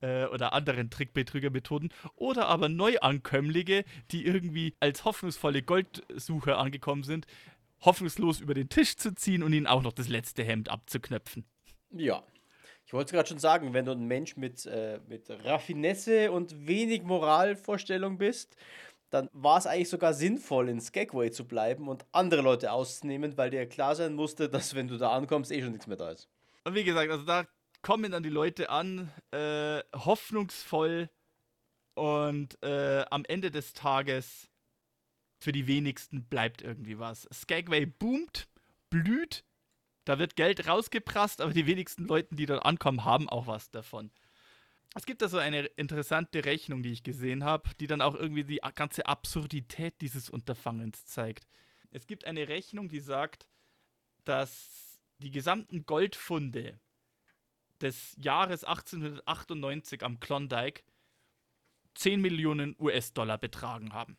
äh, oder anderen Trickbetrügermethoden. Oder aber Neuankömmlinge, die irgendwie als hoffnungsvolle Goldsucher angekommen sind, hoffnungslos über den Tisch zu ziehen und ihnen auch noch das letzte Hemd abzuknöpfen. Ja. Ich wollte es gerade schon sagen, wenn du ein Mensch mit, äh, mit Raffinesse und wenig Moralvorstellung bist, dann war es eigentlich sogar sinnvoll, in Skagway zu bleiben und andere Leute auszunehmen, weil dir klar sein musste, dass wenn du da ankommst, eh schon nichts mehr da ist. Und wie gesagt, also da kommen dann die Leute an, äh, hoffnungsvoll und äh, am Ende des Tages für die wenigsten bleibt irgendwie was. Skagway boomt, blüht, da wird Geld rausgeprasst, aber die wenigsten Leute, die dort ankommen, haben auch was davon. Es gibt da so eine interessante Rechnung, die ich gesehen habe, die dann auch irgendwie die ganze Absurdität dieses Unterfangens zeigt. Es gibt eine Rechnung, die sagt, dass die gesamten Goldfunde des Jahres 1898 am Klondike 10 Millionen US-Dollar betragen haben.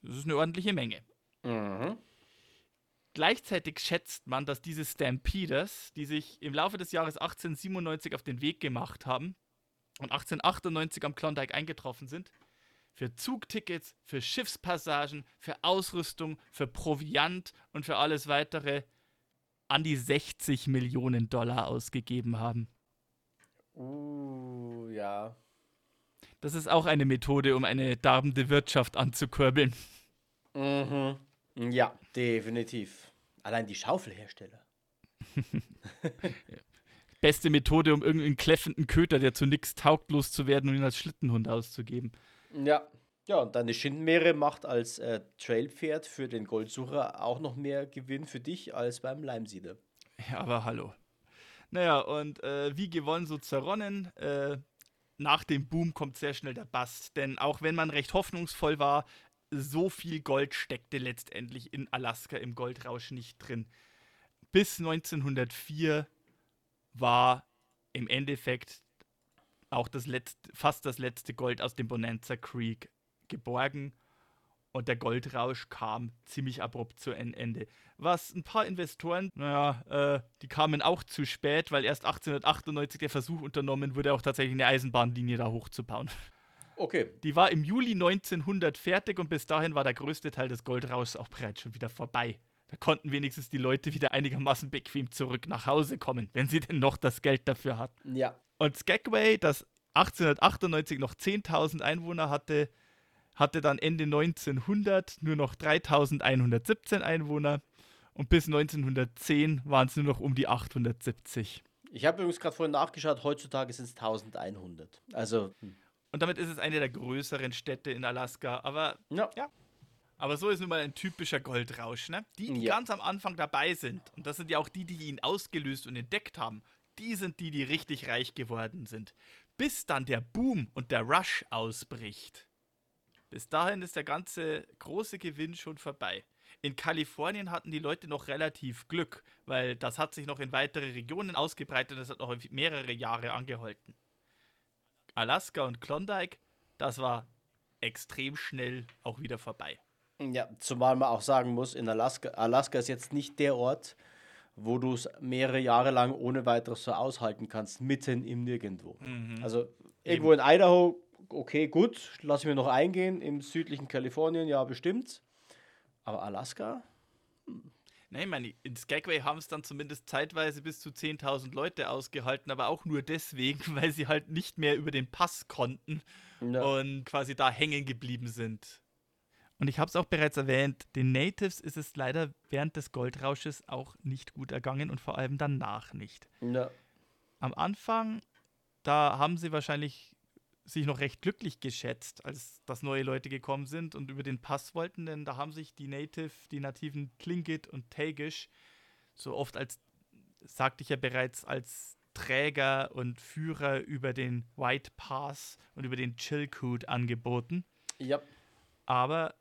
Das ist eine ordentliche Menge. Mhm. Gleichzeitig schätzt man, dass diese Stampeders, die sich im Laufe des Jahres 1897 auf den Weg gemacht haben und 1898 am Klondike eingetroffen sind, für Zugtickets, für Schiffspassagen, für Ausrüstung, für Proviant und für alles weitere an die 60 Millionen Dollar ausgegeben haben. Uh, ja. Das ist auch eine Methode, um eine darbende Wirtschaft anzukurbeln. Mhm. Ja, definitiv. Allein die Schaufelhersteller. Beste Methode, um irgendeinen kläffenden Köter, der zu nichts taugt, loszuwerden und ihn als Schlittenhund auszugeben. Ja. Ja, und deine Schindmeere macht als äh, Trailpferd für den Goldsucher auch noch mehr Gewinn für dich als beim Leimsieder. Ja, aber hallo. Naja, und äh, wie gewonnen, so zerronnen. Äh, nach dem Boom kommt sehr schnell der Bast. Denn auch wenn man recht hoffnungsvoll war, so viel Gold steckte letztendlich in Alaska im Goldrausch nicht drin. Bis 1904 war im Endeffekt auch das letzte, fast das letzte Gold aus dem Bonanza Creek geborgen und der Goldrausch kam ziemlich abrupt zu Ende. Was ein paar Investoren, naja, äh, die kamen auch zu spät, weil erst 1898 der Versuch unternommen wurde, auch tatsächlich eine Eisenbahnlinie da hochzubauen. Okay. Die war im Juli 1900 fertig und bis dahin war der größte Teil des Goldrauschs auch bereits schon wieder vorbei. Da konnten wenigstens die Leute wieder einigermaßen bequem zurück nach Hause kommen, wenn sie denn noch das Geld dafür hatten. Ja. Und Skagway, das 1898 noch 10.000 Einwohner hatte, hatte dann Ende 1900 nur noch 3117 Einwohner und bis 1910 waren es nur noch um die 870. Ich habe übrigens gerade vorhin nachgeschaut, heutzutage sind es 1100. Also. Hm. Und damit ist es eine der größeren Städte in Alaska. Aber ja. ja. Aber so ist nun mal ein typischer Goldrausch. Ne? Die, die ja. ganz am Anfang dabei sind, und das sind ja auch die, die ihn ausgelöst und entdeckt haben, die sind die, die richtig reich geworden sind. Bis dann der Boom und der Rush ausbricht. Bis dahin ist der ganze große Gewinn schon vorbei. In Kalifornien hatten die Leute noch relativ Glück, weil das hat sich noch in weitere Regionen ausgebreitet und das hat noch mehrere Jahre angehalten. Alaska und Klondike, das war extrem schnell auch wieder vorbei. Ja, zumal man auch sagen muss, in Alaska, Alaska ist jetzt nicht der Ort, wo du es mehrere Jahre lang ohne weiteres so aushalten kannst, mitten im Nirgendwo. Mhm. Also irgendwo Eben. in Idaho okay, gut, lass ich mir noch eingehen. Im südlichen Kalifornien, ja, bestimmt. Aber Alaska? Hm. Nein, ich meine, in Skagway haben es dann zumindest zeitweise bis zu 10.000 Leute ausgehalten, aber auch nur deswegen, weil sie halt nicht mehr über den Pass konnten ja. und quasi da hängen geblieben sind. Und ich habe es auch bereits erwähnt, den Natives ist es leider während des Goldrausches auch nicht gut ergangen und vor allem danach nicht. Ja. Am Anfang, da haben sie wahrscheinlich sich noch recht glücklich geschätzt, als dass neue Leute gekommen sind und über den Pass wollten, denn da haben sich die Native, die nativen Tlingit und Tagish so oft als, sagte ich ja bereits, als Träger und Führer über den White Pass und über den Chilkoot angeboten. Ja. Aber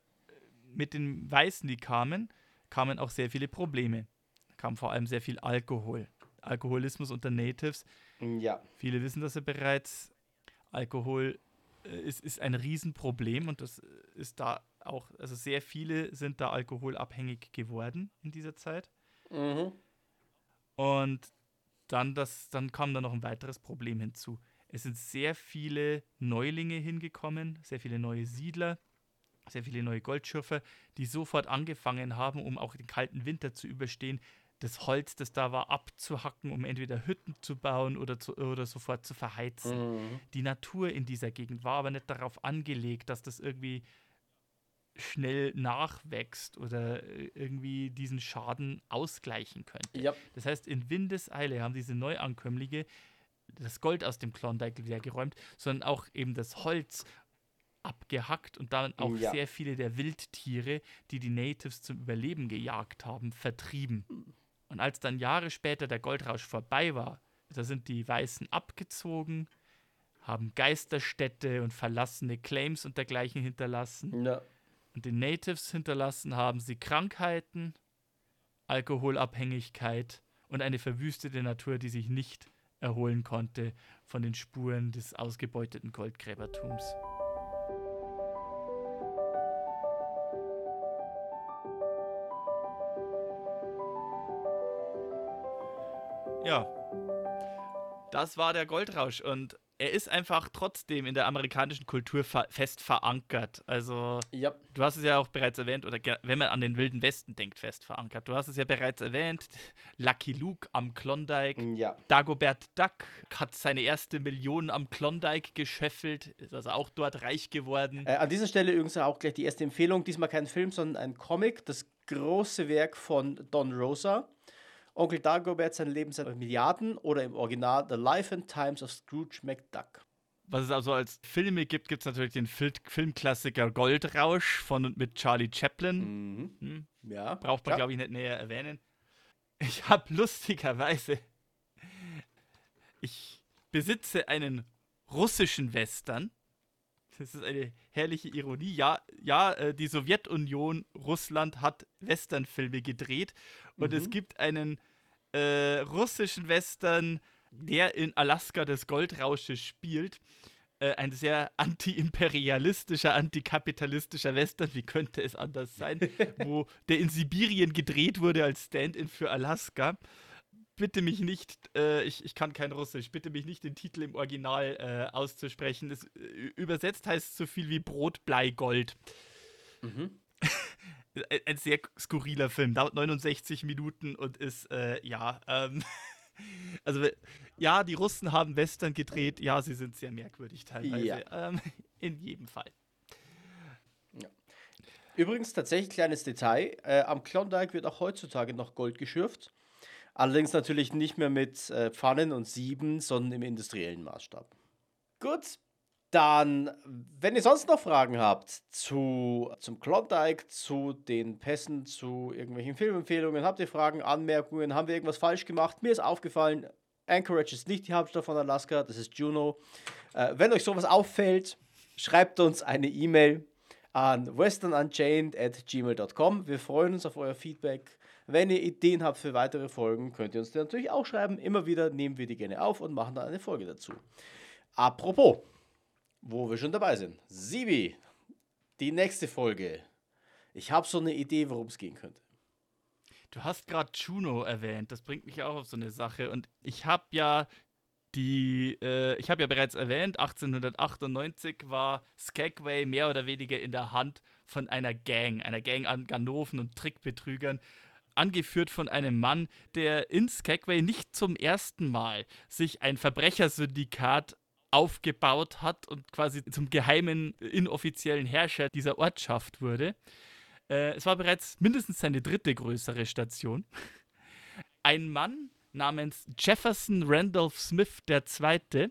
mit den Weißen, die kamen, kamen auch sehr viele Probleme. kam vor allem sehr viel Alkohol. Alkoholismus unter Natives. Ja. Viele wissen das ja bereits. Alkohol äh, ist, ist ein Riesenproblem und das ist da auch, also sehr viele sind da alkoholabhängig geworden in dieser Zeit. Mhm. Und dann, das, dann kam da noch ein weiteres Problem hinzu. Es sind sehr viele Neulinge hingekommen, sehr viele neue Siedler, sehr viele neue Goldschürfer, die sofort angefangen haben, um auch den kalten Winter zu überstehen, das Holz, das da war, abzuhacken, um entweder Hütten zu bauen oder, zu, oder sofort zu verheizen. Mhm. Die Natur in dieser Gegend war aber nicht darauf angelegt, dass das irgendwie schnell nachwächst oder äh, irgendwie diesen Schaden ausgleichen könnte. Ja. Das heißt, in Windeseile haben diese Neuankömmlinge das Gold aus dem Klondike wieder geräumt, sondern auch eben das Holz abgehackt und dann auch Ja. sehr viele der Wildtiere, die die Natives zum Überleben gejagt haben, vertrieben. Und als dann Jahre später der Goldrausch vorbei war, da sind die Weißen abgezogen, haben Geisterstädte und verlassene Claims und dergleichen hinterlassen. Ja. Und den Natives hinterlassen haben sie Krankheiten, Alkoholabhängigkeit und eine verwüstete Natur, die sich nicht erholen konnte von den Spuren des ausgebeuteten Goldgräbertums. Ja, das war der Goldrausch und er ist einfach trotzdem in der amerikanischen Kultur fest verankert. Also Ja. Du hast es ja auch bereits erwähnt, oder wenn man an den Wilden Westen denkt, fest verankert. Du hast es ja bereits erwähnt, Lucky Luke am Klondike. Ja. Dagobert Duck hat seine erste Million am Klondike gescheffelt, ist also auch dort reich geworden. Äh, an dieser Stelle übrigens auch gleich die erste Empfehlung. Diesmal kein Film, sondern ein Comic. Das große Werk von Don Rosa. Onkel Dagobert, sein Leben seit Milliarden oder im Original The Life and Times of Scrooge McDuck. Was es also als Filme gibt, gibt es natürlich den Fil Filmklassiker Goldrausch von und mit Charlie Chaplin. Mhm. Hm? Ja. Braucht man, ja. glaube ich, nicht näher erwähnen. Ich habe lustigerweise. Ich besitze einen russischen Western. Das ist eine herrliche Ironie. Ja, ja äh, die Sowjetunion, Russland hat Westernfilme gedreht. Und es Mhm. gibt einen äh, russischen Western, der in Alaska des Goldrausches spielt. Äh, ein sehr anti-imperialistischer, antikapitalistischer Western, wie könnte es anders sein, wo der in Sibirien gedreht wurde als Stand-in für Alaska. Bitte mich nicht, äh, ich, ich kann kein Russisch, bitte mich nicht den Titel im Original äh, auszusprechen. Es, äh, übersetzt heißt es so viel wie Brot, Blei, Gold. Mhm. Ein, ein sehr skurriler Film, dauert 69 Minuten und ist, äh, ja, ähm, also, ja, die Russen haben Western gedreht, ja, sie sind sehr merkwürdig teilweise. Ja. Ähm, in jedem Fall. Übrigens, tatsächlich kleines Detail: äh, Am Klondike wird auch heutzutage noch Gold geschürft. Allerdings natürlich nicht mehr mit äh, Pfannen und Sieben, sondern im industriellen Maßstab. Gut, dann, wenn ihr sonst noch Fragen habt zu, zum Klondike, zu den Pässen, zu irgendwelchen Filmempfehlungen, habt ihr Fragen, Anmerkungen, haben wir irgendwas falsch gemacht? Mir ist aufgefallen, Anchorage ist nicht die Hauptstadt von Alaska, das ist Juneau. Äh, wenn euch sowas auffällt, schreibt uns eine E-Mail an westernunchained at gmail.com. Wir freuen uns auf euer Feedback. Wenn ihr Ideen habt für weitere Folgen, könnt ihr uns die natürlich auch schreiben. Immer wieder nehmen wir die gerne auf und machen dann eine Folge dazu. Apropos, wo wir schon dabei sind. Sibi, die nächste Folge. Ich habe so eine Idee, worum es gehen könnte. Du hast gerade Juno erwähnt, das bringt mich auch auf so eine Sache. Und ich habe ja die, äh, ich habe ja bereits erwähnt, 1898 war Skagway mehr oder weniger in der Hand von einer Gang, einer Gang an Ganoven und Trickbetrügern, angeführt von einem Mann, der in Skagway nicht zum ersten Mal sich ein Verbrechersyndikat aufgebaut hat und quasi zum geheimen, inoffiziellen Herrscher dieser Ortschaft wurde. Äh, es war bereits mindestens seine dritte größere Station. Ein Mann namens Jefferson Randolph Smith II.,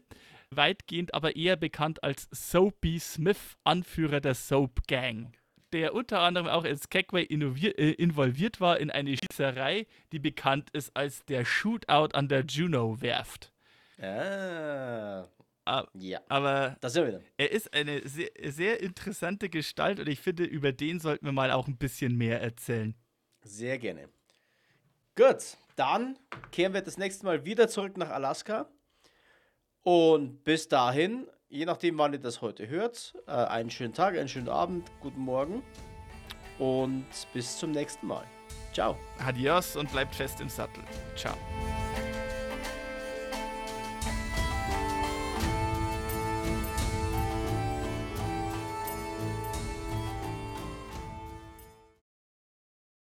weitgehend aber eher bekannt als Soapy Smith, Anführer der Soap Gang, der unter anderem auch in Skagway äh, involviert war in eine Schießerei, die bekannt ist als der Shootout an der Juno-Werft. Ah, Ah, ja. Aber Da sind wir wieder. er ist eine sehr, sehr interessante Gestalt und ich finde, über den sollten wir mal auch ein bisschen mehr erzählen. Sehr gerne. Gut, dann kehren wir das nächste Mal wieder zurück nach Alaska. Und bis dahin, je nachdem, wann ihr das heute hört, äh, einen schönen Tag, einen schönen Abend, guten Morgen und bis zum nächsten Mal. Ciao. Adios und bleibt fest im Sattel. Ciao.